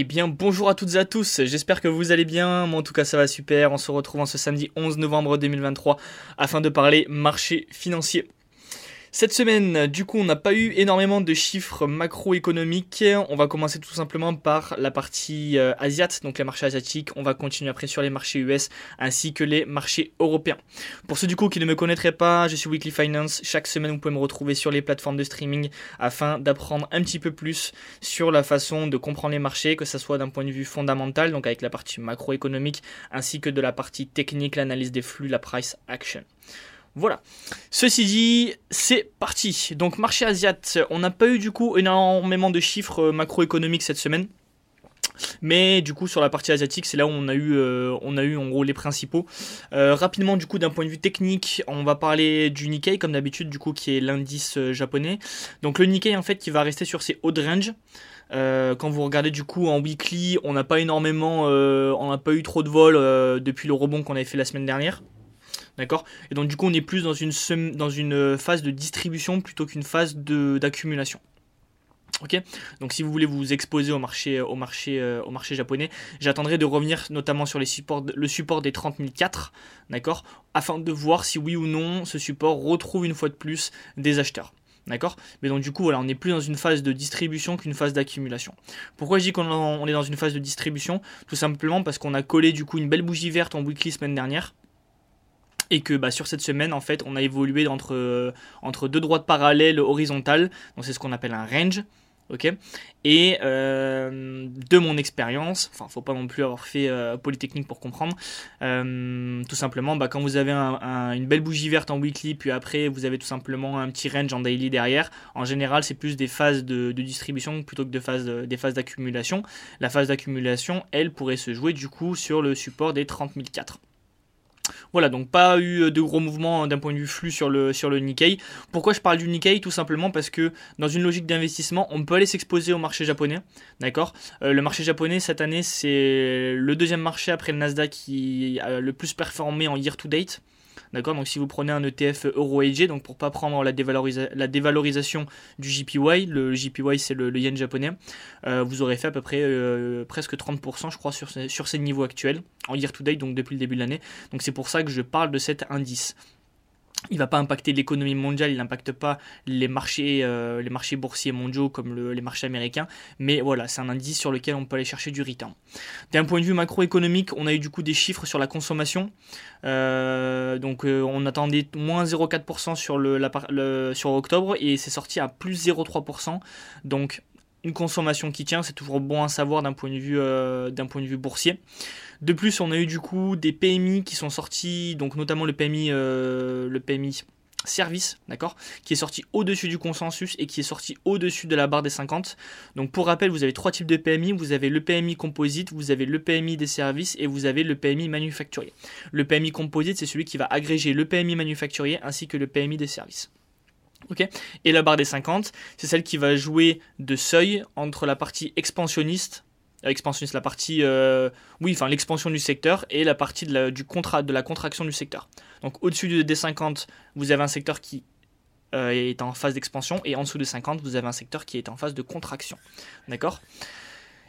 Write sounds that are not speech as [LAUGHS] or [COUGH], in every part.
Eh bien bonjour à toutes et à tous, j'espère que vous allez bien, moi en tout cas ça va super, on se retrouve en ce samedi 11 novembre 2023 afin de parler marché financier. Cette semaine, du coup, on n'a pas eu énormément de chiffres macroéconomiques. On va commencer tout simplement par la partie euh, asiate, donc les marchés asiatiques. On va continuer après sur les marchés US ainsi que les marchés européens. Pour ceux du coup qui ne me connaîtraient pas, je suis Weekly Finance. Chaque semaine, vous pouvez me retrouver sur les plateformes de streaming afin d'apprendre un petit peu plus sur la façon de comprendre les marchés, que ce soit d'un point de vue fondamental, donc avec la partie macroéconomique, ainsi que de la partie technique, l'analyse des flux, la price action. Voilà. Ceci dit, c'est parti. Donc marché asiat, on n'a pas eu du coup énormément de chiffres euh, macroéconomiques cette semaine. Mais du coup sur la partie asiatique, c'est là où on a eu, euh, on a en gros les principaux. Euh, rapidement du coup d'un point de vue technique, on va parler du Nikkei comme d'habitude du coup qui est l'indice japonais. Donc le Nikkei en fait qui va rester sur ses hauts de quand vous regardez du coup en weekly, on n'a pas énormément, on n'a pas eu trop de vol depuis le rebond qu'on avait fait la semaine dernière. D'accord Et donc du coup on est plus dans une, une phase de distribution plutôt qu'une phase d'accumulation. Ok, donc si vous voulez vous exposer au marché, euh, marché japonais, j'attendrai de revenir notamment sur le support des 30 004, d'accord, afin de voir si oui ou non ce support retrouve une fois de plus des acheteurs. D'accord Mais donc du coup, voilà, on est plus dans une phase de distribution qu'une phase d'accumulation. Pourquoi je dis qu'on est dans une phase de distribution? Tout simplement parce qu'on a collé du coup une belle bougie verte en weekly semaine dernière et que bah, sur cette semaine en fait on a évolué entre, euh, entre deux droites parallèles horizontales, donc c'est ce qu'on appelle un range. ok? Et euh, de mon expérience, enfin faut pas non plus avoir fait euh, Polytechnique pour comprendre, tout simplement bah, quand vous avez une belle bougie verte en weekly, puis après vous avez tout simplement un petit range en daily derrière, en général c'est plus des phases de, distribution plutôt que des phases d'accumulation. La phase d'accumulation, elle pourrait se jouer du coup sur le support des 30004. Voilà, donc pas eu de gros mouvements d'un point de vue flux sur le, sur le Nikkei. Pourquoi je parle du Nikkei? Tout simplement parce que dans une logique d'investissement, on peut aller s'exposer au marché japonais. D'accord? Euh, Le marché japonais cette année, c'est le deuxième marché après le Nasdaq qui a le plus performé en year to date. D'accord Donc si vous prenez un ETF euro hedgé, donc pour pas prendre la, dévalorisation du JPY, le JPY c'est le, yen japonais, euh, vous aurez fait à peu près euh, presque 30% je crois sur, sur ces niveaux actuels en year to date, donc depuis le début de l'année. Donc c'est pour ça que je parle de cet indice il va pas impacter l'économie mondiale, il n'impacte pas les marchés, euh, les marchés boursiers mondiaux comme les marchés américains, mais voilà, c'est un indice sur lequel on peut aller chercher du return. D'un point de vue macroéconomique, on a eu du coup des chiffres sur la consommation, euh, donc euh, on attendait moins 0,4% sur, le, sur octobre et c'est sorti à plus 0,3%, donc une consommation qui tient, c'est toujours bon à savoir d'un point d'un point de vue boursier. De plus, on a eu du coup des PMI qui sont sortis, donc notamment le PMI, euh, le PMI service, d'accord, qui est sorti au-dessus du consensus et qui est sorti au-dessus de la barre des 50. Donc pour rappel, vous avez trois types de PMI, vous avez le PMI composite, vous avez le PMI des services et vous avez le PMI manufacturier. Le PMI composite, c'est celui qui va agréger le PMI manufacturier ainsi que le PMI des services. Et la barre des 50, c'est celle qui va jouer de seuil entre la partie expansionniste expansionniste, la partie, euh, oui, enfin l'expansion du secteur et la partie de la, du contrat, de la contraction du secteur. Donc au-dessus du D50, vous avez un secteur qui euh, est en phase d'expansion et en dessous de 50, vous avez un secteur qui est en phase de contraction. D'accord?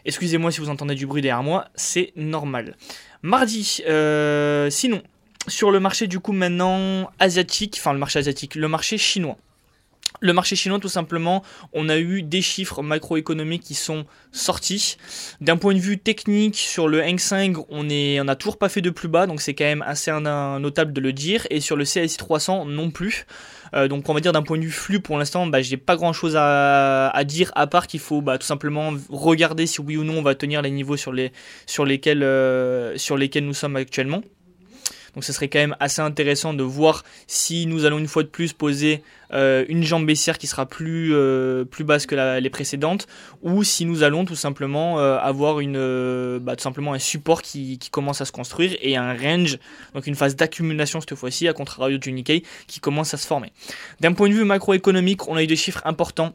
Excusez-moi si vous entendez du bruit derrière moi, c'est normal. Mardi, euh, sinon, sur le marché du coup maintenant asiatique, enfin le marché asiatique, le marché chinois. Le marché chinois, tout simplement, on a eu des chiffres macroéconomiques qui sont sortis. D'un point de vue technique, sur le Hang Seng, on on a toujours pas fait de plus bas, donc c'est quand même assez notable de le dire. Et sur le CSI 300, non plus. Euh, donc on va dire d'un point de vue flux, pour l'instant, bah, j'ai pas grand chose à, dire à part qu'il faut bah, tout simplement regarder si oui ou non on va tenir les niveaux sur, les, sur, lesquels, euh, sur lesquels nous sommes actuellement. Donc ce serait quand même assez intéressant de voir si nous allons une fois de plus poser euh, une jambe baissière qui sera plus, euh, plus basse que les précédentes, ou si nous allons tout simplement euh, avoir une, bah, tout simplement un support qui, qui, commence à se construire et un range, donc une phase d'accumulation cette fois-ci, à contrario du Nikkei, qui commence à se former. D'un point de vue macroéconomique, on a eu des chiffres importants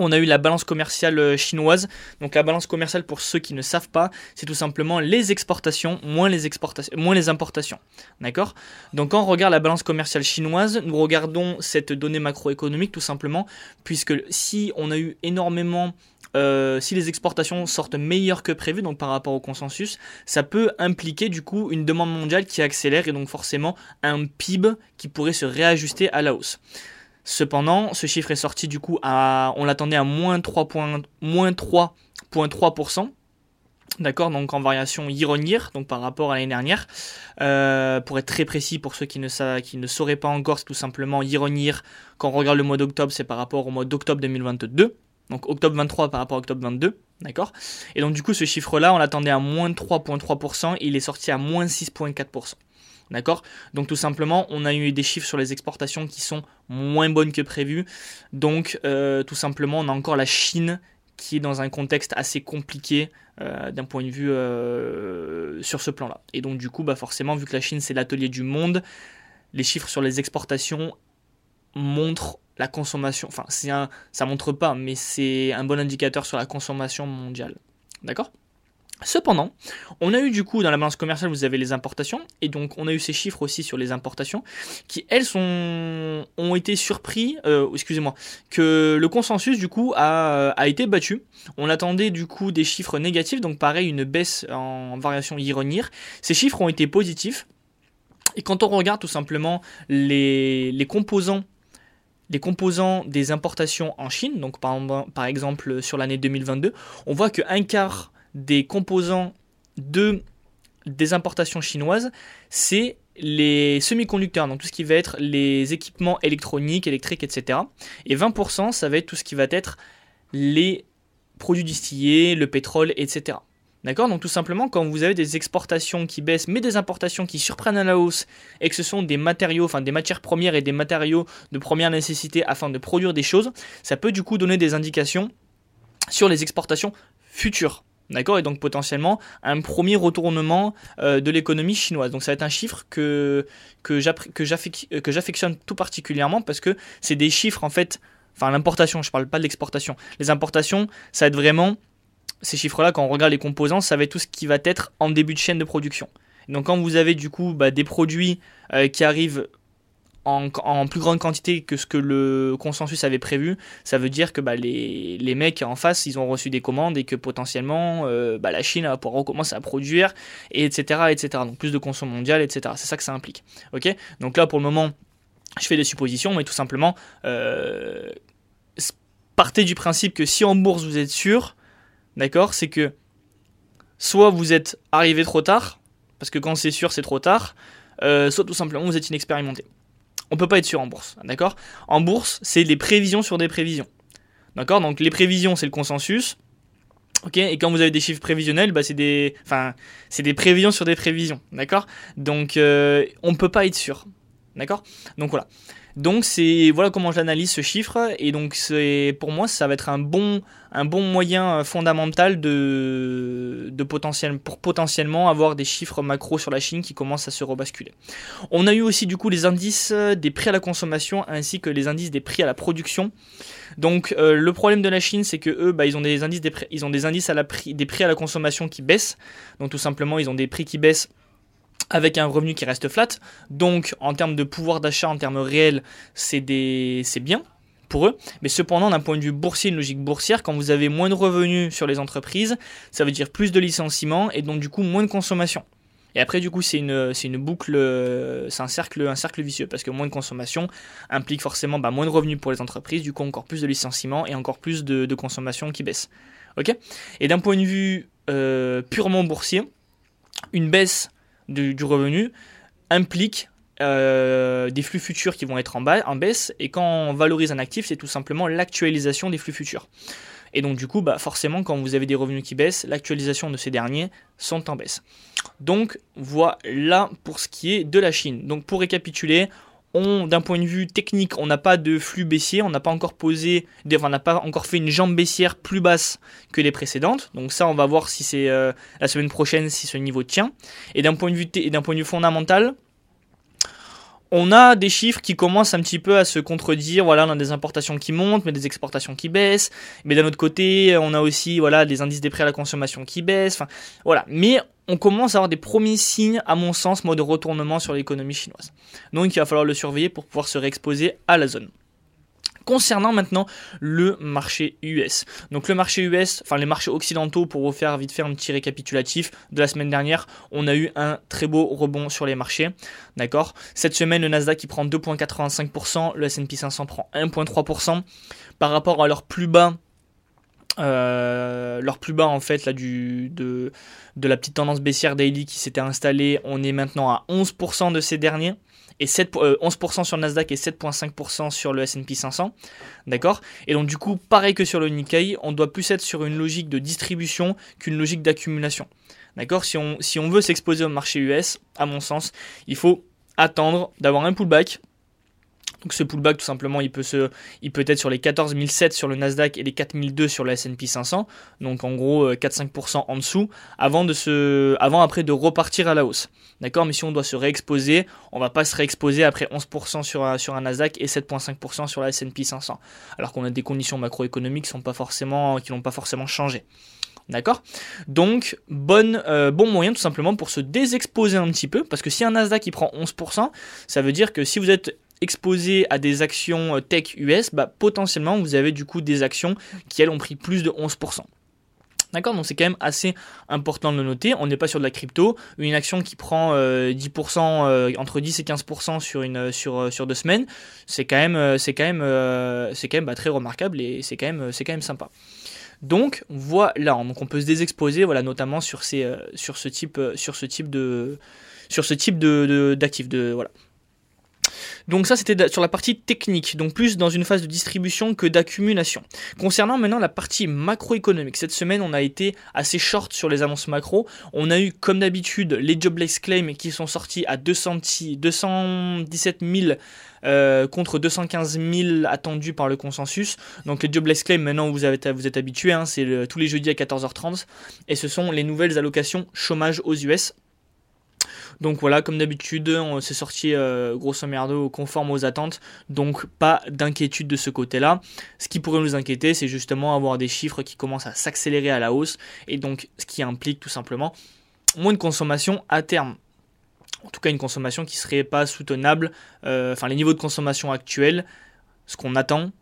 on a eu la balance commerciale euh, chinoise. Donc la balance commerciale, pour ceux qui ne savent pas, c'est tout simplement les exportations moins les, importations. D'accord? Donc quand on regarde la balance commerciale chinoise, nous regardons cette donnée macroéconomique tout simplement, puisque si on a eu énormément euh, si les exportations sortent meilleures que prévu, donc par rapport au consensus, ça peut impliquer du coup une demande mondiale qui accélère et donc forcément un PIB qui pourrait se réajuster à la hausse. Cependant, ce chiffre est sorti du coup à, on l'attendait à moins 3,3%. D'accord, donc en variation year donc par rapport à l'année dernière. Euh, pour être très précis, pour ceux qui ne, qui ne sauraient pas encore, c'est tout simplement year Quand on regarde le mois d'octobre, c'est par rapport au mois d'octobre 2022. Donc octobre 23 par rapport à octobre 22. D'accord Et donc du coup, ce chiffre-là, on l'attendait à moins 3,3%. Il est sorti à moins 6,4%. D'accord? Donc tout simplement, on a eu des chiffres sur les exportations qui sont moins bonnes que prévu. Donc euh, tout simplement, on a encore la Chine qui est dans un contexte assez compliqué euh, d'un point de vue euh, sur ce plan-là. Et donc du coup, bah forcément, vu que la Chine c'est l'atelier du monde, les chiffres sur les exportations montrent la consommation. Enfin, c'est un, ça montre pas, mais c'est un bon indicateur sur la consommation mondiale. D'accord? Cependant, on a eu du coup dans la balance commerciale, vous avez les importations, et donc on a eu ces chiffres aussi sur les importations, qui elles ont été surpris, euh, excusez-moi, que le consensus du coup a, a, été battu. On attendait du coup des chiffres négatifs, donc pareil une baisse en variation year Ces chiffres ont été positifs, et quand on regarde tout simplement les, les composants les composants des importations en Chine, donc par, par exemple sur l'année 2022, on voit qu'un quart des composants de, des importations chinoises, c'est les semi-conducteurs, donc tout ce qui va être les équipements électroniques, électriques, etc. Et 20%, ça va être tout ce qui va être les produits distillés, le pétrole, etc. D'accord? Donc tout simplement, quand vous avez des exportations qui baissent, mais des importations qui surprennent à la hausse, et que ce sont des matériaux, enfin des matières premières et des matériaux de première nécessité afin de produire des choses, ça peut du coup donner des indications sur les exportations futures. D'accord Et donc potentiellement un premier retournement euh, de l'économie chinoise. Donc ça va être un chiffre que, j'affectionne tout particulièrement parce que c'est des chiffres en fait, enfin l'importation, je ne parle pas de l'exportation. Les importations, ça va être vraiment, ces chiffres-là, quand on regarde les composants, ça va être tout ce qui va être en début de chaîne de production. Donc quand vous avez du coup bah, des produits euh, qui arrivent en, plus grande quantité que ce que le consensus avait prévu, ça veut dire que bah, les, les, mecs en face, ils ont reçu des commandes et que potentiellement euh, bah, la Chine va pouvoir recommencer à produire, et etc., etc. Donc plus de consommation mondiale, etc. C'est ça que ça implique. Ok? Donc là, pour le moment, je fais des suppositions, mais tout simplement, euh, partez du principe que si en bourse vous êtes sûr, d'accord, c'est que soit vous êtes arrivé trop tard, parce que quand c'est sûr, c'est trop tard, euh, soit tout simplement vous êtes inexpérimenté. On peut pas être sûr en bourse, d'accord? En bourse, c'est des prévisions sur des prévisions. D'accord? Donc les prévisions, c'est le consensus. Ok, et quand vous avez des chiffres prévisionnels, bah c'est des, enfin, c'est des prévisions sur des prévisions, d'accord? Donc euh, on peut pas être sûr, d'accord? Donc voilà. Donc c'est voilà comment j'analyse ce chiffre et donc c'est pour moi ça va être un bon moyen euh, fondamental de, potentiel, pour potentiellement avoir des chiffres macro sur la Chine qui commencent à se rebasculer. On a eu aussi du coup les indices des prix à la consommation ainsi que les indices des prix à la production. Donc euh, le problème de la Chine c'est que eux bah, ils ont des indices indices à la des prix à la consommation qui baissent. Donc tout simplement ils ont des prix qui baissent avec un revenu qui reste flat. Donc en termes de pouvoir d'achat, en termes réels, c'est bien pour eux. Mais cependant, d'un point de vue boursier, une logique boursière, quand vous avez moins de revenus sur les entreprises, ça veut dire plus de licenciements et donc du coup moins de consommation. Et après, du coup, c'est une, boucle, c'est un cercle, vicieux, parce que moins de consommation implique forcément bah, moins de revenus pour les entreprises, du coup encore plus de licenciements et encore plus de, consommation qui baisse. Et d'un point de vue euh, purement boursier, une baisse du, revenu implique euh, des flux futurs qui vont être en, bas, en baisse, et quand on valorise un actif, c'est tout simplement l'actualisation des flux futurs. Et donc du coup, bah, forcément, quand vous avez des revenus qui baissent, l'actualisation de ces derniers sont en baisse. Donc voilà pour ce qui est de la Chine. Donc pour récapituler, d'un point de vue technique, on n'a pas de flux baissier, on n'a pas encore posé, on n'a pas encore fait une jambe baissière plus basse que les précédentes. Donc ça, on va voir si c'est euh, la semaine prochaine si ce niveau tient. Et d'un point de vue d'un point de vue fondamental, on a des chiffres qui commencent un petit peu à se contredire. Voilà, on a des importations qui montent, mais des exportations qui baissent. Mais d'un autre côté, on a aussi voilà des indices des prix à la consommation qui baissent. Enfin, voilà. Mais on commence à avoir des premiers signes, à mon sens, mode de retournement sur l'économie chinoise. Donc, il va falloir le surveiller pour pouvoir se réexposer à la zone. Concernant maintenant le marché US. Donc le marché US, enfin les marchés occidentaux, pour vous faire vite faire un petit récapitulatif de la semaine dernière, on a eu un très beau rebond sur les marchés. D'accord? Cette semaine, le Nasdaq qui prend 2,85%, le S&P 500 prend 1,3%. Par rapport à leur plus bas euh, leur plus bas en fait là du de, de la petite tendance baissière daily qui s'était installée, on est maintenant à 11% de ces derniers et 7, 11% euh, sur le Nasdaq et 7,5% sur le S&P 500. D'accord? Et donc du coup, pareil que sur le Nikkei, on doit plus être sur une logique de distribution qu'une logique d'accumulation. D'accord? Si on, si on veut s'exposer au marché US, à mon sens, il faut attendre d'avoir un pullback donc ce pullback tout simplement il peut, se, il peut être sur les 14007 sur le Nasdaq et les 4002 sur le S&P 500. Donc en gros 4-5% euh, en dessous avant, de se, avant après de repartir à la hausse. D'accord? Mais si on doit se réexposer, on va pas se réexposer après 11% sur un, Nasdaq et 7,5% sur la S&P 500. Alors qu'on a des conditions macroéconomiques qui n'ont pas forcément, pas forcément changé. D'accord? Donc, euh, bon moyen tout simplement pour se désexposer un petit peu, parce que si un Nasdaq il prend 11%, ça veut dire que si vous êtes exposé à des actions euh, tech US, bah, potentiellement vous avez du coup des actions qui elles ont pris plus de 11%. D'accord? Donc c'est quand même assez important de le noter. On n'est pas sur de la crypto. Une action qui prend 10%, euh, euh, entre 10 et 15% sur, une, sur, sur deux semaines, c'est quand même, c'est quand même, c'est quand même bah, très remarquable et c'est quand, même, c'est quand même sympa. Donc voilà, donc on peut se désexposer, voilà, notamment sur, ces, sur ce type, sur ce type de, sur ce type de, d'actifs, de, voilà. Donc ça c'était sur la partie technique, donc plus dans une phase de distribution que d'accumulation. Concernant maintenant la partie macroéconomique, cette semaine on a été assez short sur les annonces macro. On a eu comme d'habitude les jobless claims qui sont sortis à 217 000 euh, contre 215 000 attendus par le consensus. Donc les jobless claims, maintenant vous, êtes habitués, hein, c'est tous les jeudis à 14h30. Et ce sont les nouvelles allocations chômage aux US. Donc voilà, comme d'habitude, on s'est sorti euh, grosso merdo conforme aux attentes, donc pas d'inquiétude de ce côté-là. Ce qui pourrait nous inquiéter, c'est justement avoir des chiffres qui commencent à s'accélérer à la hausse, et donc ce qui implique tout simplement moins de consommation à terme. En tout cas, une consommation qui serait pas soutenable. Euh, enfin, les niveaux de consommation actuels, ce qu'on attend,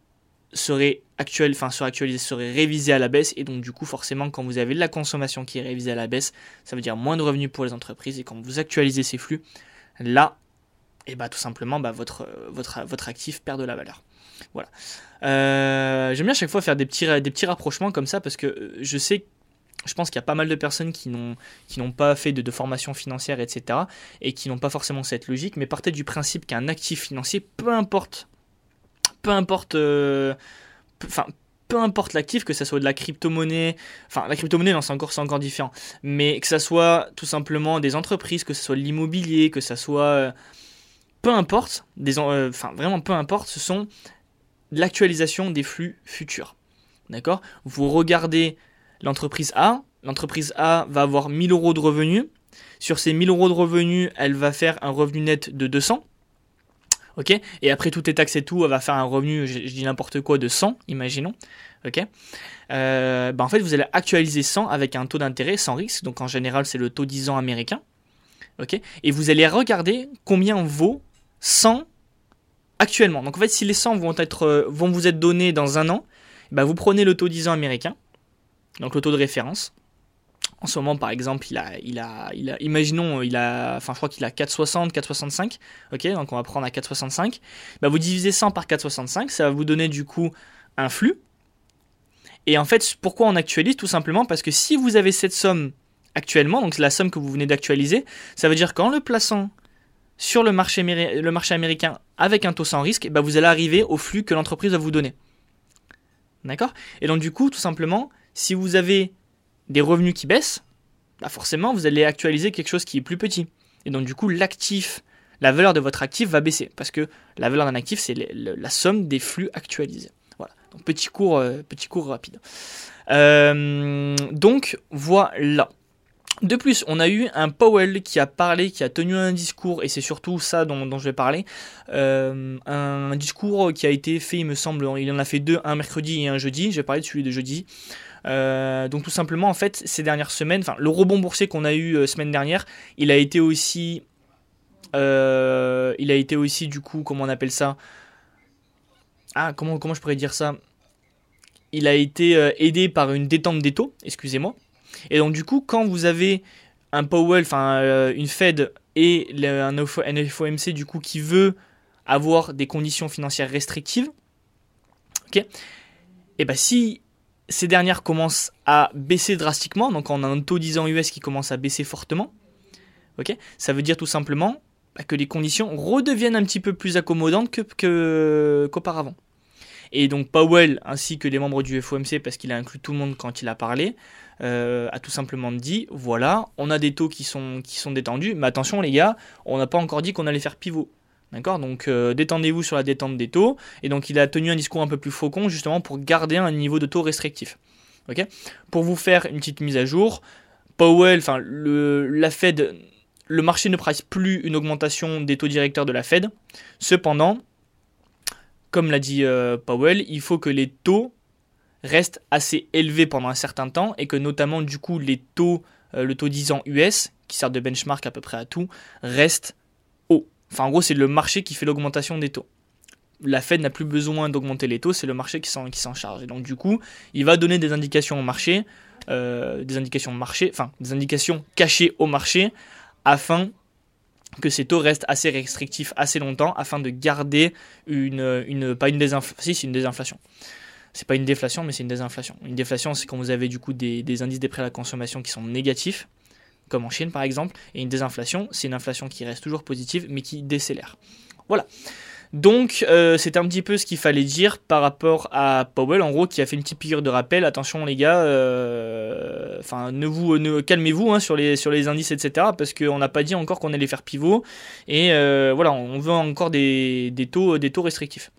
serait actuel, enfin serait actualisé, serait révisé à la baisse et donc du coup forcément quand vous avez de la consommation qui est révisée à la baisse, ça veut dire moins de revenus pour les entreprises et quand vous actualisez ces flux, là, et eh bah tout simplement bah, votre, votre, votre actif perd de la valeur. Voilà. Euh, j'aime bien à chaque fois faire des petits, des petits rapprochements comme ça parce que euh, je sais je pense qu'il y a pas mal de personnes qui n'ont qui n'ont pas fait de, formation financière, etc. et qui n'ont pas forcément cette logique, mais partez du principe qu'un actif financier, peu importe peu importe, euh, enfin, peu importe l'actif, que ça soit de la crypto-monnaie, enfin la crypto-monnaie non c'est encore différent, mais que ça soit tout simplement des entreprises, que ce soit l'immobilier, que ça soit euh, peu importe, des euh, enfin vraiment peu importe, ce sont l'actualisation des flux futurs. D'accord? Vous regardez l'entreprise A, l'entreprise A va avoir 1000 euros de revenus. Sur ces 1000 euros de revenus, elle va faire un revenu net de 200 ok? Et après tout est taxé et tout, elle va faire un revenu, je, dis n'importe quoi, de 100, imaginons, ok? Euh, bah, En fait, vous allez actualiser 100 avec un taux d'intérêt sans risque, donc en général c'est le taux 10 ans américain, ok? Et vous allez regarder combien vaut 100 actuellement. Donc en fait, si les 100 vont, être, euh, vont vous être donnés dans un an, bah, vous prenez le taux 10 ans américain, donc le taux de référence, en ce moment, par exemple, il a, il a, imaginons, il a, enfin, je crois qu'il a 4,60, 4,65. Ok, donc on va prendre à 4,65. Bah, vous divisez 100 par 4,65, ça va vous donner du coup un flux. Et en fait, pourquoi on actualise? Tout simplement parce que si vous avez cette somme actuellement, donc c'est la somme que vous venez d'actualiser, ça veut dire qu'en le plaçant sur le marché, américain avec un taux sans risque, bah, vous allez arriver au flux que l'entreprise va vous donner. D'accord? Et donc du coup, tout simplement, si vous avez des revenus qui baissent, bah forcément vous allez actualiser quelque chose qui est plus petit. Et donc du coup l'actif, la valeur de votre actif va baisser parce que la valeur d'un actif c'est la somme des flux actualisés. Voilà. Donc petit cours, euh, petit cours rapide. Euh, donc voilà. De plus, on a eu un Powell qui a parlé, qui a tenu un discours, et c'est surtout ça dont, je vais parler. Euh, un discours qui a été fait, il me semble, il en a fait deux, un mercredi et un jeudi. Je vais parler de celui de jeudi. Euh, donc tout simplement, en fait, ces dernières semaines, enfin le rebond boursier qu'on a eu euh, semaine dernière, il a été aussi, euh, il a été aussi du coup, comment on appelle ça? Ah, comment, comment je pourrais dire ça? Il a été aidé par une détente des taux, excusez-moi. Et donc, du coup, quand vous avez un Powell, enfin, euh, une Fed et un FOMC, du coup, qui veut avoir des conditions financières restrictives, ok Et bien, si ces dernières commencent à baisser drastiquement, donc on a un taux 10 ans US qui commence à baisser fortement, ok Ça veut dire tout simplement bah, que les conditions redeviennent un petit peu plus accommodantes qu'auparavant. et donc Powell ainsi que les membres du FOMC, parce qu'il a inclus tout le monde quand il a parlé, euh, a tout simplement dit voilà, on a des taux qui sont, qui sont détendus, mais attention les gars, on n'a pas encore dit qu'on allait faire pivot. D'accord? Donc euh, détendez-vous sur la détente des taux. Et donc il a tenu un discours un peu plus faucon justement pour garder un niveau de taux restrictif. Ok? Pour vous faire une petite mise à jour, Powell, enfin la Fed, le marché ne price plus une augmentation des taux directeurs de la Fed. Cependant, comme l'a dit euh, Powell, il faut que les taux restent assez élevés pendant un certain temps et que notamment du coup les taux, euh, le taux 10 ans US, qui sert de benchmark à peu près à tout, restent Enfin, en gros, c'est le marché qui fait l'augmentation des taux. La Fed n'a plus besoin d'augmenter les taux, c'est le marché qui s'en charge. Et donc, du coup, il va donner des indications au marché, euh, des indications marché, enfin, des indications cachées au marché, afin que ces taux restent assez restrictifs assez longtemps, afin de garder une, pas une désinflation, une désinflation. C'est pas une déflation, mais c'est une désinflation. Une déflation, c'est quand vous avez du coup des, indices des prix à la consommation qui sont négatifs, comme en Chine par exemple, et une désinflation, c'est une inflation qui reste toujours positive mais qui décélère. Voilà. Donc euh, c'est un petit peu ce qu'il fallait dire par rapport à Powell, en gros, qui a fait une petite piqûre de rappel. Attention les gars, euh, enfin ne vous, ne, calmez-vous hein, sur les sur les indices etc. Parce qu'on n'a pas dit encore qu'on allait faire pivot et euh, voilà, on veut encore des, des taux des taux restrictifs.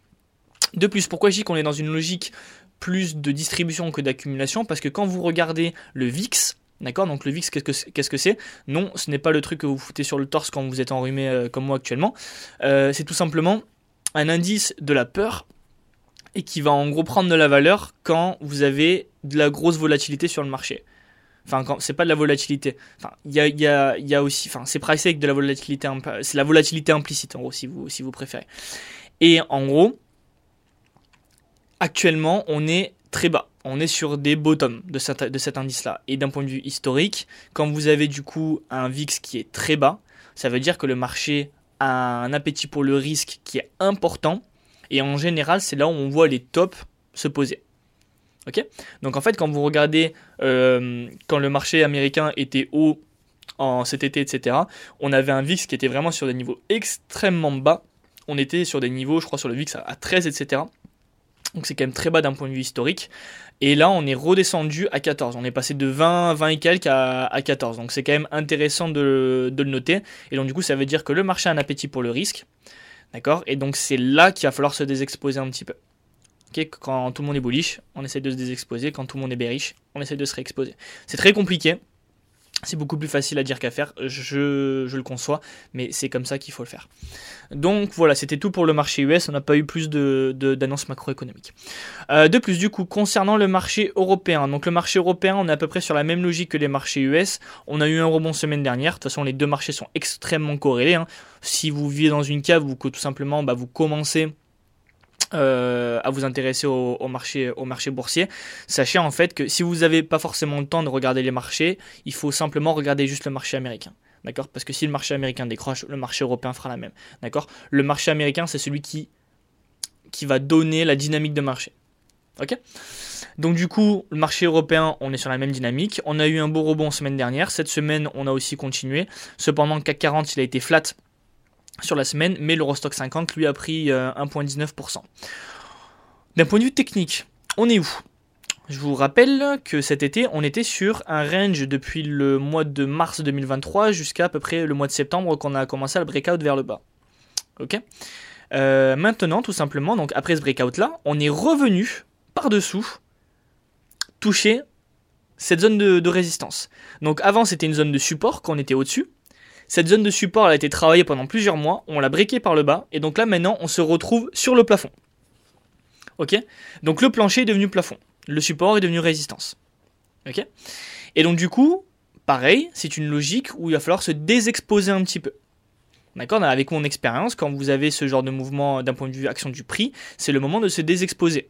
De plus, pourquoi je dis qu'on est dans une logique plus de distribution que d'accumulation? Parce que quand vous regardez le VIX, D'accord Donc le VIX, qu'est-ce que c'est Non, ce n'est pas le truc que vous foutez sur le torse quand vous êtes enrhumé euh, comme moi actuellement. Euh, c'est tout simplement un indice de la peur et qui va en gros prendre de la valeur quand vous avez de la grosse volatilité sur le marché. Enfin, c'est pas de la volatilité. Enfin, il y a, aussi, enfin, c'est pricé avec de la volatilité, c'est la implicite en gros, si vous, si vous préférez. Et en gros, actuellement, on est très bas. On est sur des bottoms de, cet indice-là. Et d'un point de vue historique, quand vous avez du coup un VIX qui est très bas, ça veut dire que le marché a un appétit pour le risque qui est important. Et en général, c'est là où on voit les tops se poser. Donc en fait, quand vous regardez euh, quand le marché américain était haut en cet été, etc., on avait un VIX qui était vraiment sur des niveaux extrêmement bas. On était sur des niveaux, je crois, sur le VIX à 13, etc. Donc c'est quand même très bas d'un point de vue historique. Et là, on est redescendu à 14. On est passé de 20, 20 et quelques à, 14. Donc c'est quand même intéressant de, le noter. Et donc du coup, ça veut dire que le marché a un appétit pour le risque. D'accord? Et donc c'est là qu'il va falloir se désexposer un petit peu. Quand tout le monde est bullish, on essaie de se désexposer. Quand tout le monde est bearish, on essaie de se réexposer. C'est très compliqué. C'est beaucoup plus facile à dire qu'à faire, je, le conçois, mais c'est comme ça qu'il faut le faire. Donc voilà, c'était tout pour le marché US, on n'a pas eu plus d'annonces de, macroéconomiques. Euh, de plus, du coup, concernant le marché européen, donc le marché européen, on est à peu près sur la même logique que les marchés US. On a eu un rebond semaine dernière, de toute façon les deux marchés sont extrêmement corrélés. Hein. Si vous vivez dans une cave ou tout simplement bah, vous commencez euh, à vous intéresser au, marché, au marché boursier, sachez en fait que si vous n'avez pas forcément le temps de regarder les marchés, il faut simplement regarder juste le marché américain. D'accord? Parce que si le marché américain décroche, le marché européen fera la même. D'accord? Le marché américain, c'est celui qui, va donner la dynamique de marché. Ok? Donc du coup, le marché européen, on est sur la même dynamique. On a eu un beau rebond semaine dernière. Cette semaine, on a aussi continué. Cependant, CAC 40, il a été flat sur la semaine, mais l'Eurostock 50 lui a pris 1,19%. Euh, D'un point de vue technique, on est où? Je vous rappelle que cet été, on était sur un range depuis le mois de mars 2023 jusqu'à à peu près le mois de septembre qu'on a commencé à le breakout vers le bas. Euh, Maintenant, tout simplement, après ce breakout là, on est revenu par-dessous toucher cette zone de, de, résistance. Donc avant, c'était une zone de support quand on était au-dessus. Cette zone de support a été travaillée pendant plusieurs mois, on l'a briqué par le bas, et donc là maintenant on se retrouve sur le plafond. Ok? Donc le plancher est devenu plafond, le support est devenu résistance. Ok? Et donc du coup, pareil, c'est une logique où il va falloir se désexposer un petit peu. D'accord? Avec mon expérience, quand vous avez ce genre de mouvement d'un point de vue action du prix, c'est le moment de se désexposer.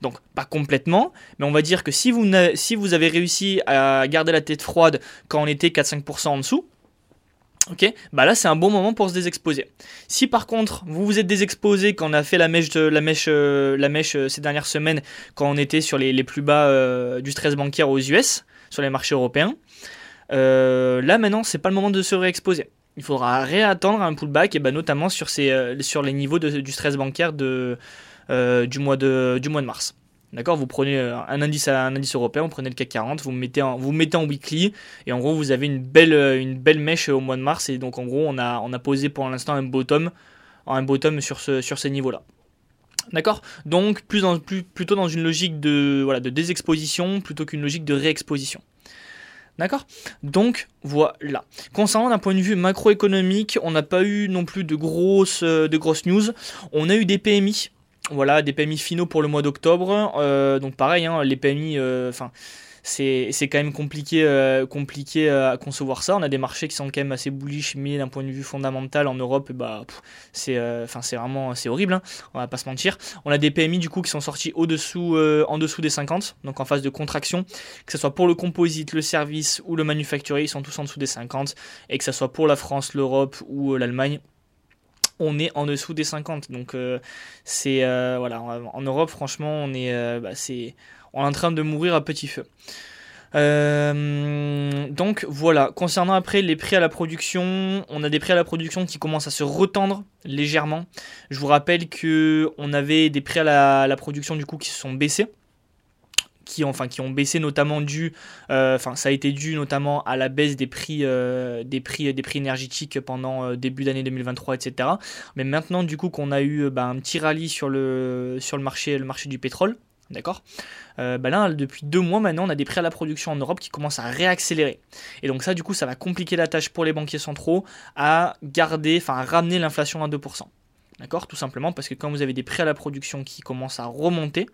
Donc, pas complètement, mais on va dire que si vous, si vous avez réussi à garder la tête froide quand on était 4-5% en dessous, ok, bah là c'est un bon moment pour se désexposer. Si par contre vous vous êtes désexposé quand on a fait la mèche, la mèche, euh, la mèche euh, ces dernières semaines, quand on était sur les, plus bas euh, du stress bancaire aux US, sur les marchés européens, là maintenant c'est pas le moment de se réexposer il faudra réattendre un pullback, et ben notamment sur, ces, sur les niveaux du stress bancaire de, du, mois de, du mois de mars. D'accord Vous prenez euh, un indice, un indice européen, vous prenez le CAC 40, vous mettez en, mettez en weekly, et en gros, vous avez une belle, belle mèche au mois de mars, et donc en gros, on a, on a posé pour l'instant un bottom, sur, ce, sur ces niveaux-là. D'accord? Donc, plus plutôt dans une logique de, voilà, de désexposition plutôt qu'une logique de réexposition. D'accord? Donc voilà. Concernant d'un point de vue macroéconomique, on n'a pas eu non plus de grosses, euh, de grosses news. On a eu des PMI. Voilà, des PMI finaux pour le mois d'octobre. Euh, donc pareil, hein, les PMI, euh, enfin, c'est quand même compliqué, euh, à concevoir ça. On a des marchés qui sont quand même assez bullish, mais d'un point de vue fondamental en Europe, bah, c'est vraiment horrible, hein. on va pas se mentir. On a des PMI du coup qui sont sortis au-dessous, en dessous des 50, donc en phase de contraction, que ce soit pour le composite, le service ou le manufacturier, ils sont tous en dessous des 50, et que ce soit pour la France, l'Europe ou l'Allemagne, on est en dessous des 50. Donc c'est voilà, en Europe franchement on est bah, c'est on est en train de mourir à petit feu. Euh, donc voilà, concernant après les prix à la production, on a des prix à la production qui commencent à se retendre légèrement. Je vous rappelle que on avait des prix à la, production du coup qui se sont baissés. Qui, enfin, qui ont baissé notamment dû, euh, enfin ça a été dû notamment à la baisse des prix, euh, des prix, énergétiques pendant début d'année 2023, etc. Mais maintenant du coup qu'on a eu bah, un petit rallye sur le, marché, du pétrole, D'accord euh, bah Là, depuis deux mois maintenant, on a des prix à la production en Europe qui commencent à réaccélérer. Et donc ça, du coup, ça va compliquer la tâche pour les banquiers centraux à garder, enfin à ramener l'inflation à 2%. D'accord Tout simplement parce que quand vous avez des prix à la production qui commencent à remonter,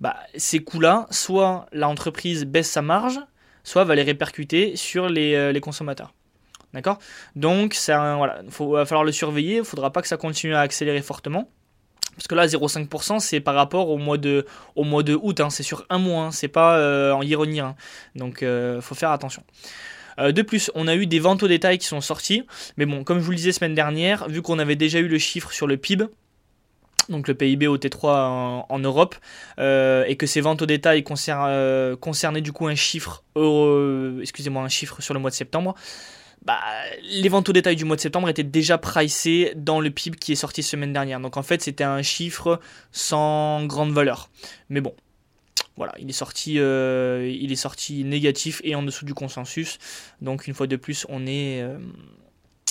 bah, ces coûts-là, soit l'entreprise baisse sa marge, soit va les répercuter sur les, euh, consommateurs. D'accord? Donc, ça, voilà, il va falloir le surveiller, il ne faudra pas que ça continue à accélérer fortement. Parce que là, 0,5%, c'est par rapport au mois de, août, hein. c'est sur un mois, hein. c'est pas euh, en ironie. Hein. Donc, il euh, faut faire attention. De plus, on a eu des ventes au détail qui sont sorties. Mais bon, comme je vous le disais semaine dernière, vu qu'on avait déjà eu le chiffre sur le PIB, donc le PIB au T3 en, Europe, et que ces ventes au détail concernaient du coup un chiffre, excusez-moi, un chiffre sur le mois de septembre, bah, les ventes au détail du mois de septembre étaient déjà pricées dans le PIB qui est sorti semaine dernière. Donc en fait, c'était un chiffre sans grande valeur. Mais bon, voilà, il est sorti, euh, il est sorti négatif et en dessous du consensus. Donc une fois de plus, on est, euh,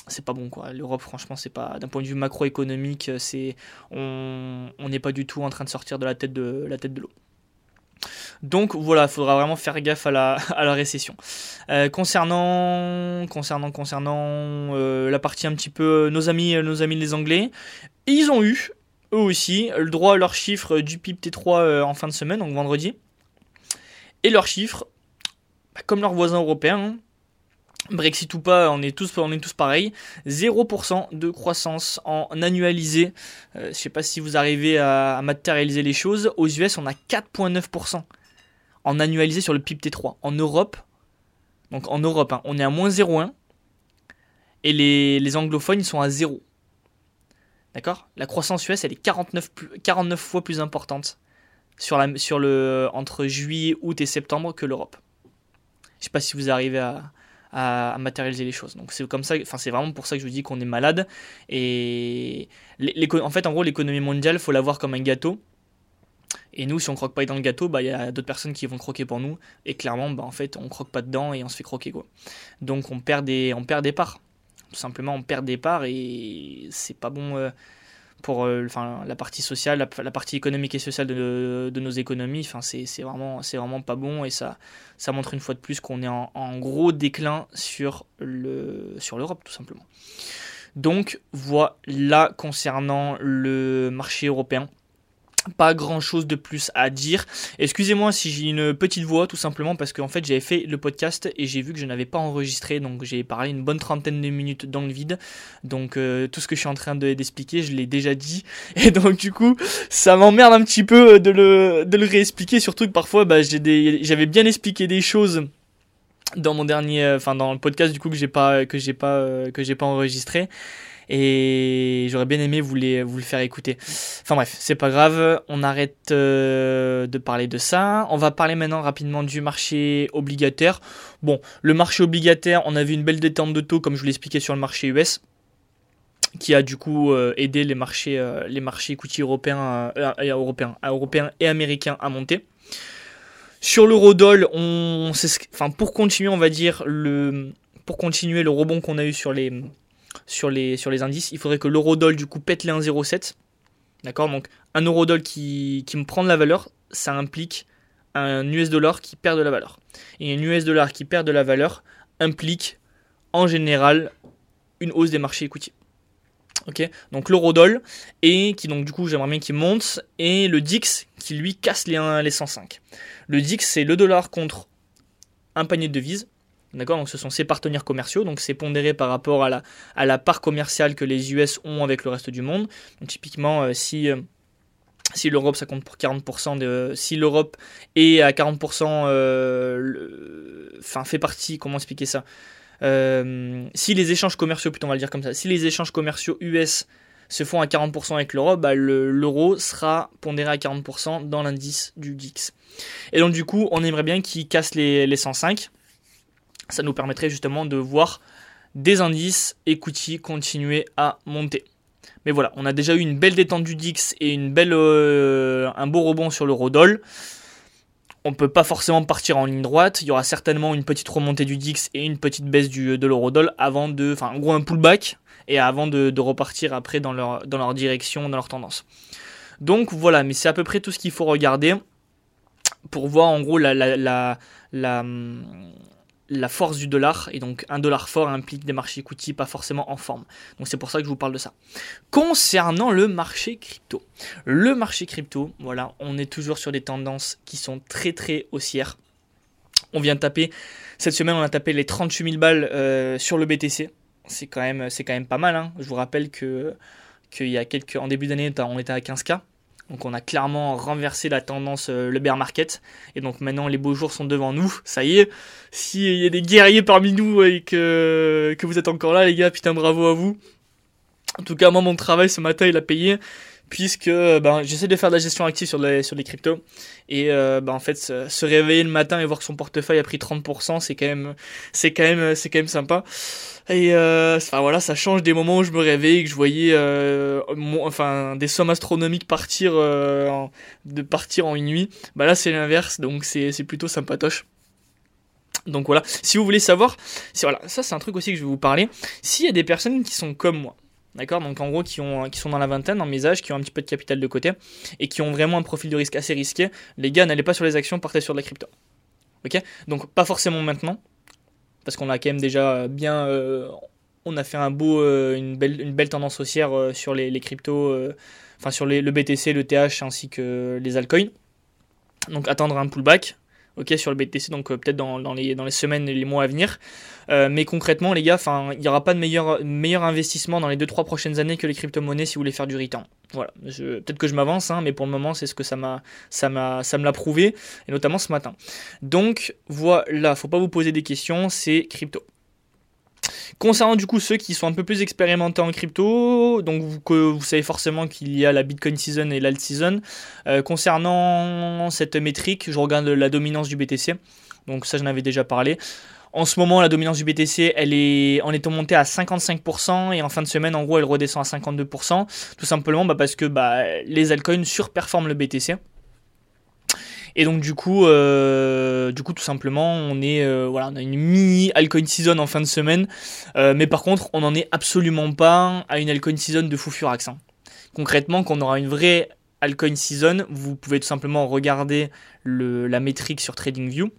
c'est pas bon quoi. L'Europe, franchement, c'est pas, d'un point de vue macroéconomique, c'est, on n'est pas du tout en train de sortir de la tête de la tête de l'eau. Donc voilà, il faudra vraiment faire gaffe à la, [LAUGHS] à la récession. Euh, concernant, concernant, concernant euh, la partie un petit peu euh, nos amis, nos amis les Anglais, ils ont eu eux aussi le droit à leurs chiffres du PIB T3 en fin de semaine, donc vendredi, et leurs chiffres, bah, comme leurs voisins européens, hein, Brexit ou pas, on est tous, on est tous pareils. 0% de croissance en annualisé. Euh, je sais pas si vous arrivez à, matérialiser les choses. Aux US, on a 4,9% en annualisé sur le PIB T3. En Europe, donc en Europe, hein, on est à moins 0,1. Et les, anglophones, sont à 0. D'accord? La croissance US, elle est 49, 49 fois plus importante sur, le, entre juillet, août et septembre que l'Europe. Je sais pas si vous arrivez à, à, matérialiser les choses. Donc c'est comme ça, enfin c'est vraiment pour ça que je vous dis qu'on est malade. Et en fait, en gros, l'économie mondiale, faut la voir comme un gâteau. Et nous, si on croque pas dans le gâteau, bah il y a d'autres personnes qui vont croquer pour nous. Et clairement, bah en fait, on croque pas dedans et on se fait croquer quoi. Donc on perd des, on perd des parts. Tout simplement, on perd des parts et c'est pas bon. Euh, pour euh, enfin, la partie sociale, la, partie économique et sociale de, de nos économies. Enfin, c'est vraiment, vraiment pas bon et ça, ça montre une fois de plus qu'on est en, en, gros déclin sur l'Europe, sur tout simplement. Donc voilà concernant le marché européen. Pas grand chose de plus à dire. Excusez-moi si j'ai une petite voix, tout simplement parce qu'en fait j'avais fait le podcast et j'ai vu que je n'avais pas enregistré, donc j'ai parlé une bonne trentaine de minutes dans le vide. Donc euh, tout ce que je suis en train d'expliquer, je l'ai déjà dit. [LAUGHS] Et donc du coup, ça m'emmerde un petit peu de le, de le réexpliquer, surtout que parfois bah, j'avais bien expliqué des choses dans mon dernier, euh, enfin dans le podcast du coup que j'ai pas, que j'ai pas, euh, que j'ai pas enregistré et j'aurais bien aimé vous, le faire écouter. Enfin bref, c'est pas grave, on arrête euh, de parler de ça. On va parler maintenant rapidement du marché obligataire. Bon, le marché obligataire, on a vu une belle détente de taux comme je vous l'expliquais sur le marché US qui a du coup euh, aidé les marchés, euh, les marchés européens, et européens, européens et américains à monter. Sur l'eurodoll, on, enfin pour continuer, on va dire le, pour continuer le rebond qu'on a eu sur les, sur les, sur les indices, il faudrait que l'eurodoll du coup pète les 1,07. D'accord Donc un eurodoll qui, qui me prend de la valeur, ça implique un US dollar qui perd de la valeur. Et un US dollar qui perd de la valeur implique en général une hausse des marchés equity. Ok, donc l'eurodoll et qui donc du coup j'aimerais bien qu'il monte et le DIX qui lui casse les, 1, les 105. Le DIX c'est le dollar contre un panier de devises D'accord Donc ce sont ses partenaires commerciaux, donc c'est pondéré par rapport à la, à la part commerciale que les US ont avec le reste du monde. Typiquement, euh, si, euh, si l'Europe ça compte pour 40%, de, si l'Europe est à 40%, euh, enfin fait partie, comment expliquer ça Si les échanges commerciaux, plutôt on va le dire comme ça, si les échanges commerciaux US se font à 40% avec l'Europe, bah, l'euro sera pondéré à 40% dans l'indice du DIX. Et donc du coup, on aimerait bien qu'il casse les, les 105 ça nous permettrait justement de voir des indices equity continuer à monter. Mais voilà, on a déjà eu une belle détente du DIX et une belle, euh, un beau rebond sur l'eurodoll. On ne peut pas forcément partir en ligne droite. Il y aura certainement une petite remontée du DIX et une petite baisse de l'eurodoll avant de. Enfin, en gros, un pullback et avant de, repartir après dans leur, dans leur direction, dans leur tendance. Donc voilà, mais c'est à peu près tout ce qu'il faut regarder pour voir en gros la, la, la, la la force du dollar, et donc un dollar fort implique des marchés equity pas forcément en forme. Donc c'est pour ça que je vous parle de ça. Concernant le marché crypto, le marché crypto, voilà, on est toujours sur des tendances qui sont très très haussières. On vient de taper, cette semaine on a tapé les 38 000 balles euh, sur le BTC. C'est quand même, quand même pas mal. Hein. Je vous rappelle que qu'il y a quelques, en début d'année on était à 15K. Donc on a clairement renversé la tendance, euh, le bear market. Et donc maintenant les beaux jours sont devant nous. Ça y est. S'il y a des guerriers parmi nous et que, que vous êtes encore là les gars, putain bravo à vous. En tout cas moi mon travail ce matin il a payé puisque ben, j'essaie de faire de la gestion active sur les, sur les cryptos. Et euh, ben, en fait, se, réveiller le matin et voir que son portefeuille a pris 30%, c'est quand même, c'est quand même, c'est quand même sympa. Et euh, enfin voilà, ça change des moments où je me réveille, que je voyais, euh, enfin, des sommes astronomiques partir, euh, de partir en une nuit. Bah là, c'est l'inverse, donc c'est, c'est plutôt sympatoche. Donc voilà, si vous voulez savoir, si, voilà, ça c'est un truc aussi que je vais vous parler. S'il y a des personnes qui sont comme moi, D'accord Donc en gros, qui, ont, qui sont dans la vingtaine, dans mes âges, qui ont un petit peu de capital de côté et qui ont vraiment un profil de risque assez risqué, les gars, n'allez pas sur les actions, partez sur la crypto. Ok Donc pas forcément maintenant, parce qu'on a quand même déjà bien. Euh, on a fait un beau, euh, une, belle, une belle tendance haussière euh, sur les, les cryptos, enfin sur le BTC, le TH ainsi que les altcoins. Donc attendre un pullback, ok, sur le BTC, donc euh, peut-être dans, les, semaines et les mois à venir. Euh, mais concrètement, les gars, il n'y aura pas de meilleur, meilleur investissement dans les 2-3 prochaines années que les crypto-monnaies si vous voulez faire du return. Voilà, peut-être que je m'avance, hein, mais pour le moment, c'est ce que ça m'a, ça m'a, ça me l'a prouvé, et notamment ce matin. Donc voilà, faut pas vous poser des questions, c'est crypto. Concernant du coup ceux qui sont un peu plus expérimentés en crypto, donc vous, savez forcément qu'il y a la Bitcoin Season et l'Alt Season. Euh, concernant cette métrique, je regarde la dominance du BTC. Donc ça j'en avais déjà parlé. En ce moment, la dominance du BTC, elle est en étant montée à 55% et en fin de semaine, en gros, elle redescend à 52%. Tout simplement bah, parce que bah, les altcoins surperforment le BTC. Et donc du coup, euh, du coup tout simplement, on est euh, voilà, on a une mini altcoin season en fin de semaine, euh, mais par contre, on n'en est absolument pas à une altcoin season de fou furax. Concrètement, quand on aura une vraie altcoin season, vous pouvez tout simplement regarder la métrique sur TradingView.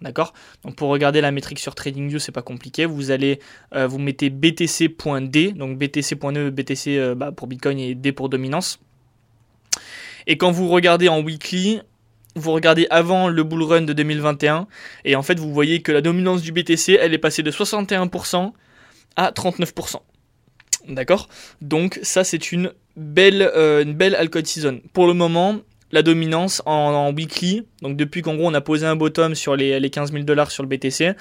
D'accord? Donc pour regarder la métrique sur TradingView, c'est pas compliqué. Vous allez, vous mettez btc.d, donc btc.e, btc bah, pour Bitcoin et d pour dominance. Et quand vous regardez en weekly, vous regardez avant le bull run de 2021 et en fait vous voyez que la dominance du BTC elle est passée de 61% à 39%. D'accord? Donc ça c'est une belle, euh, une belle season. Pour le moment, la dominance en, weekly, donc depuis qu'en gros on a posé un bottom sur les, les 15 000 dollars sur le BTC,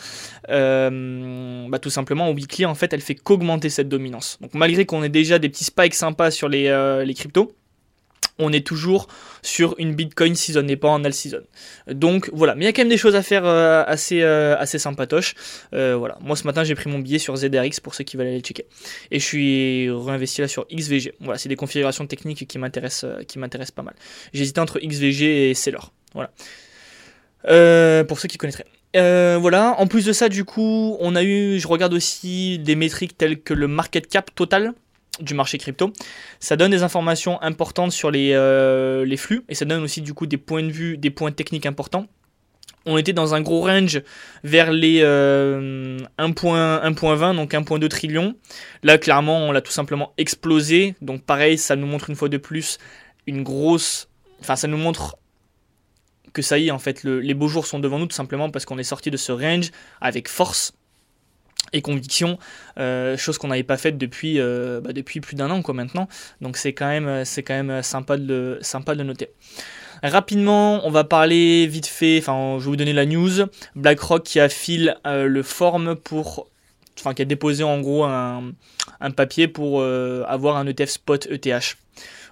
euh, bah tout simplement en weekly en fait elle fait qu'augmenter cette dominance. Donc malgré qu'on ait déjà des petits spikes sympas sur les, euh, les cryptos, on est toujours sur une Bitcoin season et pas en all season. Donc voilà, mais il y a quand même des choses à faire euh, assez, euh, assez sympatoches. Euh, voilà, moi ce matin j'ai pris mon billet sur ZRX pour ceux qui veulent aller le checker. Et je suis réinvesti là sur XVG. Voilà, c'est des configurations techniques qui m'intéressent, qui m'intéressent pas mal. J'hésitais entre XVG et Seller. Voilà. pour ceux qui connaîtraient. voilà, en plus de ça, du coup, on a eu, je regarde aussi des métriques telles que le market cap total, du marché crypto. Ça donne des informations importantes sur les, euh, les, flux et ça donne aussi du coup des points de vue, des points techniques importants. On était dans un gros range vers les 1.20, euh, donc 1.2 trillions. Là, clairement, on l'a tout simplement explosé. Donc pareil, ça nous montre une fois de plus une grosse... Enfin, ça nous montre que ça y est, en fait, les beaux jours sont devant nous, tout simplement parce qu'on est sorti de ce range avec force et conviction, euh, chose qu'on n'avait pas faite depuis, euh, bah, depuis plus d'un an quoi maintenant. Donc c'est quand même, c'est quand même sympa de, sympa de noter. Rapidement, on va parler vite fait, enfin je vais vous donner la news. BlackRock qui affile euh, le form pour, enfin qui a déposé en gros un, un papier pour avoir un ETF spot ETH.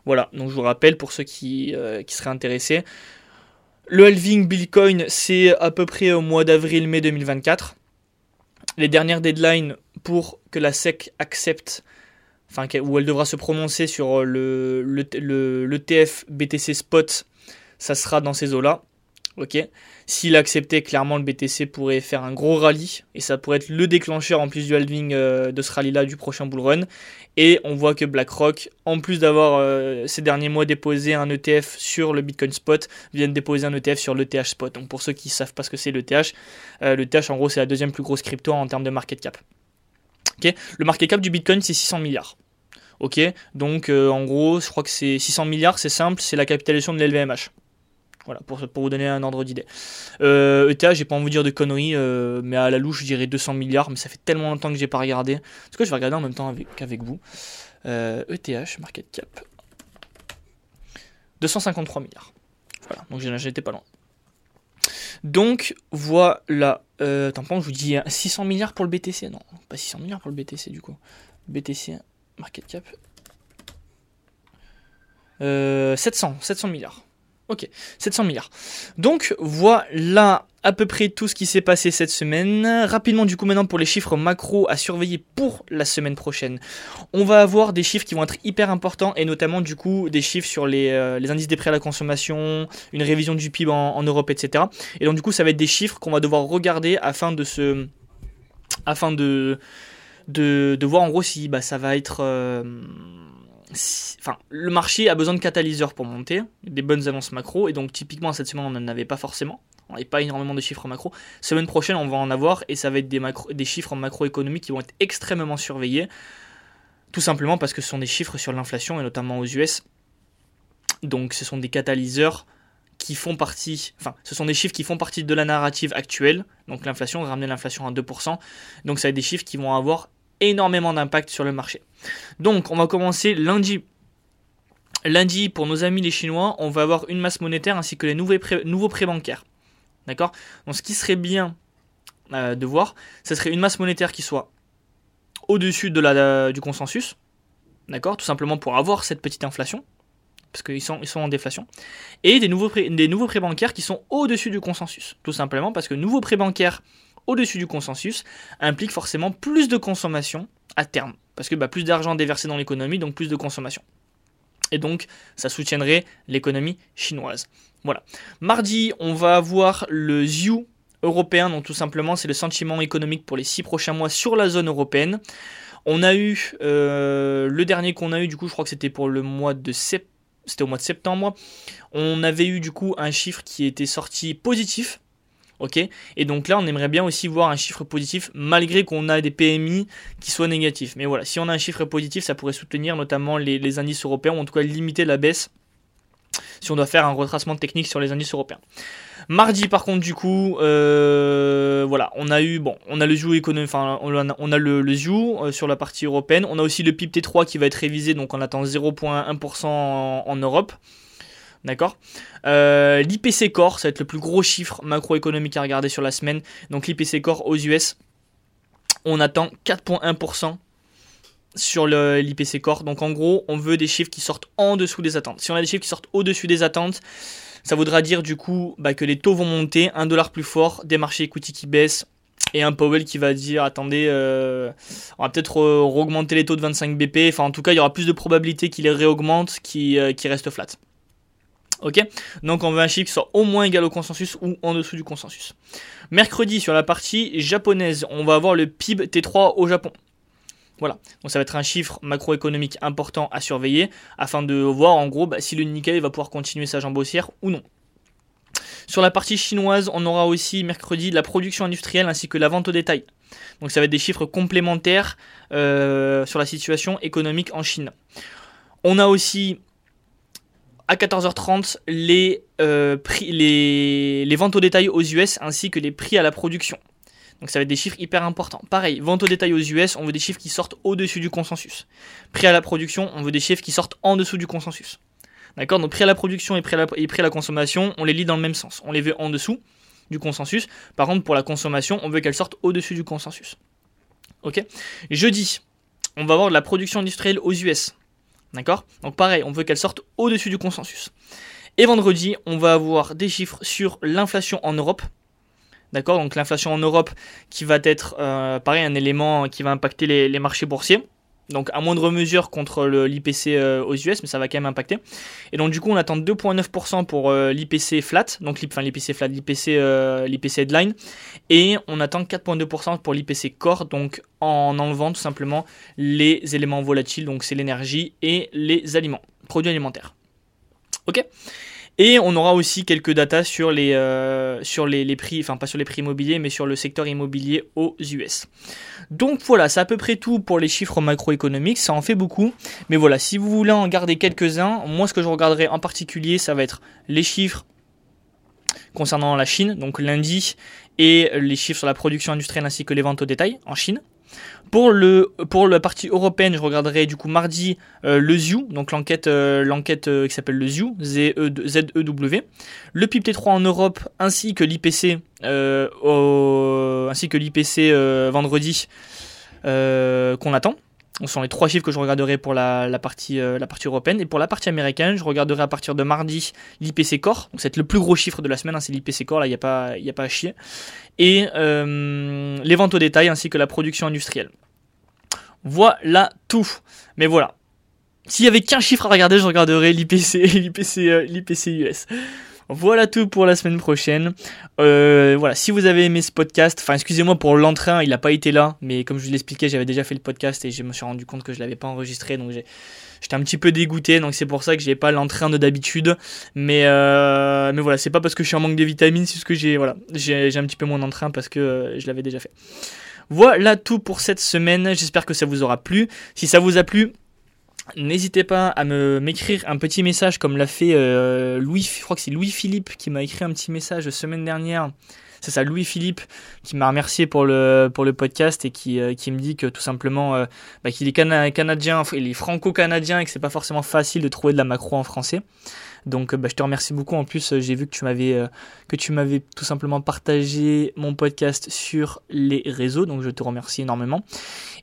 Voilà, donc je vous rappelle pour ceux qui, qui seraient intéressés. Le halving Bitcoin, c'est à peu près au mois d'avril-mai 2024 les dernières deadlines pour que la SEC accepte, enfin, où elle devra se prononcer sur le, le, le, TF BTC Spot, ça sera dans ces eaux-là. Ok. S'il acceptait, clairement, le BTC pourrait faire un gros rallye et ça pourrait être le déclencheur en plus du halving euh, de ce rallye-là du prochain bull run. Et on voit que BlackRock, en plus d'avoir euh, ces derniers mois déposé un ETF sur le Bitcoin Spot, vient de déposer un ETF sur l'ETH Spot. Donc pour ceux qui ne savent pas ce que c'est l'ETH, euh, l'ETH en gros c'est la deuxième plus grosse crypto en termes de market cap. Le market cap du Bitcoin c'est 600 milliards. Ok, donc en gros, je crois que c'est 600 milliards, c'est simple, c'est la capitalisation de l'LVMH. Voilà, pour, pour vous donner un ordre d'idée. Euh, ETH, j'ai pas envie de dire de conneries, euh, mais à la louche, je dirais 200 milliards, mais ça fait tellement longtemps que j'ai pas regardé. Est-ce que je vais regarder en même temps qu'avec vous euh, ETH, market cap. 253 milliards. Voilà, donc j'étais pas loin. Donc voilà. Euh, attends, je vous dis 600 milliards pour le BTC. Non, pas 600 milliards pour le BTC du coup. BTC, market cap. 700, 700 milliards. Ok, 700 milliards. Donc voilà à peu près tout ce qui s'est passé cette semaine. Rapidement du coup maintenant pour les chiffres macro à surveiller pour la semaine prochaine. On va avoir des chiffres qui vont être hyper importants et notamment du coup des chiffres sur les, euh, indices des prêts à la consommation, une révision du PIB en, Europe, etc. Et donc du coup ça va être des chiffres qu'on va devoir regarder afin de se... afin de... de, voir en gros si bah, ça va être... Euh, le marché a besoin de catalyseurs pour monter, des bonnes annonces macro, et donc typiquement cette semaine on n'en avait pas forcément, on n'avait pas énormément de chiffres macro. Semaine prochaine on va en avoir, et ça va être des, des chiffres macroéconomiques qui vont être extrêmement surveillés, tout simplement parce que ce sont des chiffres sur l'inflation, et notamment aux US. Donc ce sont des catalyseurs qui font partie, enfin, ce sont des chiffres qui font partie de la narrative actuelle. Donc l'inflation, ramener l'inflation à 2%. Donc ça va être des chiffres qui vont avoir énormément d'impact sur le marché. Donc on va commencer lundi. Lundi, pour nos amis les Chinois, on va avoir une masse monétaire ainsi que les nouveaux prêts, bancaires. D'accord? Donc ce qui serait bien euh, de voir, ce serait une masse monétaire qui soit au-dessus de la, du consensus. D'accord? Tout simplement pour avoir cette petite inflation. Parce qu'ils sont, ils sont en déflation. Et des nouveaux, des nouveaux prêts bancaires qui sont au-dessus du consensus. Tout simplement parce que nouveaux prêts bancaires au-dessus du consensus implique forcément plus de consommation à terme. Parce que bah, plus d'argent déversé dans l'économie, donc plus de consommation. Et donc, ça soutiendrait l'économie chinoise. Voilà. Mardi, on va avoir le ZIU européen, donc tout simplement, c'est le sentiment économique pour les six prochains mois sur la zone européenne. On a eu, euh, le dernier qu'on a eu, du coup, je crois que c'était pour le mois de. C'était au mois de septembre. On avait eu du coup un chiffre qui était sorti positif Ok Et donc là, on aimerait bien aussi voir un chiffre positif malgré qu'on a des PMI qui soient négatifs. Mais voilà, si on a un chiffre positif, ça pourrait soutenir notamment les, indices européens ou en tout cas limiter la baisse si on doit faire un retracement technique sur les indices européens. Mardi, par contre, du coup, euh, voilà, on a eu, bon, on a le ZIU économique, enfin, on a, on a le, le euh, sur la partie européenne. On a aussi le PIB T3 qui va être révisé, donc on attend 0,1% en, Europe. D'accord euh, L'IPC Core, ça va être le plus gros chiffre macroéconomique à regarder sur la semaine. Donc l'IPC Core aux US, on attend 4,1% sur l'IPC Core. Donc en gros, on veut des chiffres qui sortent en dessous des attentes. Si on a des chiffres qui sortent au-dessus des attentes, ça voudra dire du coup bah, que les taux vont monter, un dollar plus fort, des marchés equity qui baissent, et un Powell qui va dire attendez, euh, on va peut-être augmenter les taux de 25 BP. Enfin, en tout cas, il y aura plus de probabilité qu'il les réaugmente qu'il euh, reste flat. Ok Donc on veut un chiffre qui soit au moins égal au consensus ou en dessous du consensus. Mercredi, sur la partie japonaise, on va avoir le PIB T3 au Japon. Voilà, donc ça va être un chiffre macroéconomique important à surveiller afin de voir en gros bah, si le Nikkei va pouvoir continuer sa jambe haussière ou non. Sur la partie chinoise, on aura aussi mercredi la production industrielle ainsi que la vente au détail. Donc ça va être des chiffres complémentaires euh, sur la situation économique en Chine. On a aussi à 14h30 les, euh, les, ventes au détail aux US ainsi que les prix à la production. Donc ça va être des chiffres hyper importants. Pareil, vente au détail aux US, on veut des chiffres qui sortent au-dessus du consensus. Prix à la production, on veut des chiffres qui sortent en dessous du consensus. D'accord? Donc prix à la production et prix à la, consommation, on les lit dans le même sens. On les veut en dessous du consensus. Par contre, pour la consommation, on veut qu'elles sortent au-dessus du consensus. Ok? Jeudi, on va avoir de la production industrielle aux US. D'accord? Donc pareil, on veut qu'elle sorte au-dessus du consensus. Et vendredi, on va avoir des chiffres sur l'inflation en Europe. D'accord? Donc l'inflation en Europe qui va être, euh, pareil, un élément qui va impacter les, marchés boursiers. Donc à moindre mesure contre l'IPC euh, aux US, mais ça va quand même impacter. Et donc du coup on attend 2,9% pour euh, l'IPC flat, donc l'IPC flat, l'IPC l'IPC headline, et on attend 4,2% pour l'IPC core, donc en enlevant tout simplement les éléments volatiles, donc c'est l'énergie et les aliments, produits alimentaires. Ok? Et on aura aussi quelques datas sur les, euh, sur les, prix, enfin pas sur les prix immobiliers, mais sur le secteur immobilier aux US. Donc voilà, c'est à peu près tout pour les chiffres macroéconomiques, ça en fait beaucoup. Mais voilà, si vous voulez en garder quelques-uns, moi ce que je regarderai en particulier, ça va être les chiffres concernant la Chine, donc lundi, et les chiffres sur la production industrielle ainsi que les ventes au détail en Chine. Pour, le, pour la partie européenne, je regarderai du coup mardi euh, le ZIU, donc l'enquête euh, euh, qui s'appelle le Z-E-W, le PIB-T3 en Europe ainsi que l'IPC ainsi que l'IPC vendredi qu'on attend. Ce sont les trois chiffres que je regarderai pour la, partie, la partie européenne. Et pour la partie américaine, je regarderai à partir de mardi l'IPC Core. Donc c'est le plus gros chiffre de la semaine, hein, c'est l'IPC Core, là il n'y a, pas, a pas à chier. Et les ventes au détail ainsi que la production industrielle. Voilà tout. Mais voilà. S'il y avait qu'un chiffre à regarder, je regarderais [LAUGHS] l'IPC, l'IPC, euh, l'IPC US. Voilà tout pour la semaine prochaine. Euh, voilà, si vous avez aimé ce podcast, enfin excusez-moi pour l'entrain, il n'a pas été là, mais comme je vous l'expliquais, j'avais déjà fait le podcast et je me suis rendu compte que je l'avais pas enregistré, donc j'étais un petit peu dégoûté, donc c'est pour ça que j'ai pas l'entrain de d'habitude. Mais euh, mais voilà, c'est pas parce que je suis en manque de vitamines, c'est parce que j'ai voilà, j'ai un petit peu moins d'entrain parce que je l'avais déjà fait. Voilà tout pour cette semaine. J'espère que ça vous aura plu. Si ça vous a plu, N'hésitez pas à me m'écrire un petit message comme l'a fait euh, Louis, je crois que c'est Louis Philippe qui m'a écrit un petit message la semaine dernière. C'est ça, Louis Philippe qui m'a remercié pour le pour le podcast et qui, euh, qui me dit que tout simplement euh, bah, qu'il est canadien, il est franco-canadien et que c'est pas forcément facile de trouver de la macro en français. Donc bah, je te remercie beaucoup. En plus, j'ai vu que tu m'avais euh, que tu m'avais tout simplement partagé mon podcast sur les réseaux. Donc je te remercie énormément.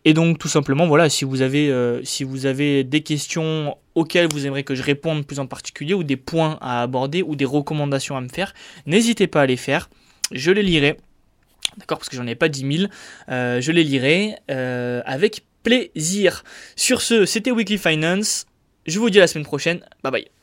Et donc tout simplement, voilà, si vous avez euh, si vous avez des questions auxquelles vous aimeriez que je réponde plus en particulier ou des points à aborder ou des recommandations à me faire, n'hésitez pas à les faire. Je les lirai. D'accord, parce que j'en ai pas 10 000. Euh, je les lirai avec plaisir. Sur ce, c'était Weekly Finance. Je vous dis à la semaine prochaine. Bye bye.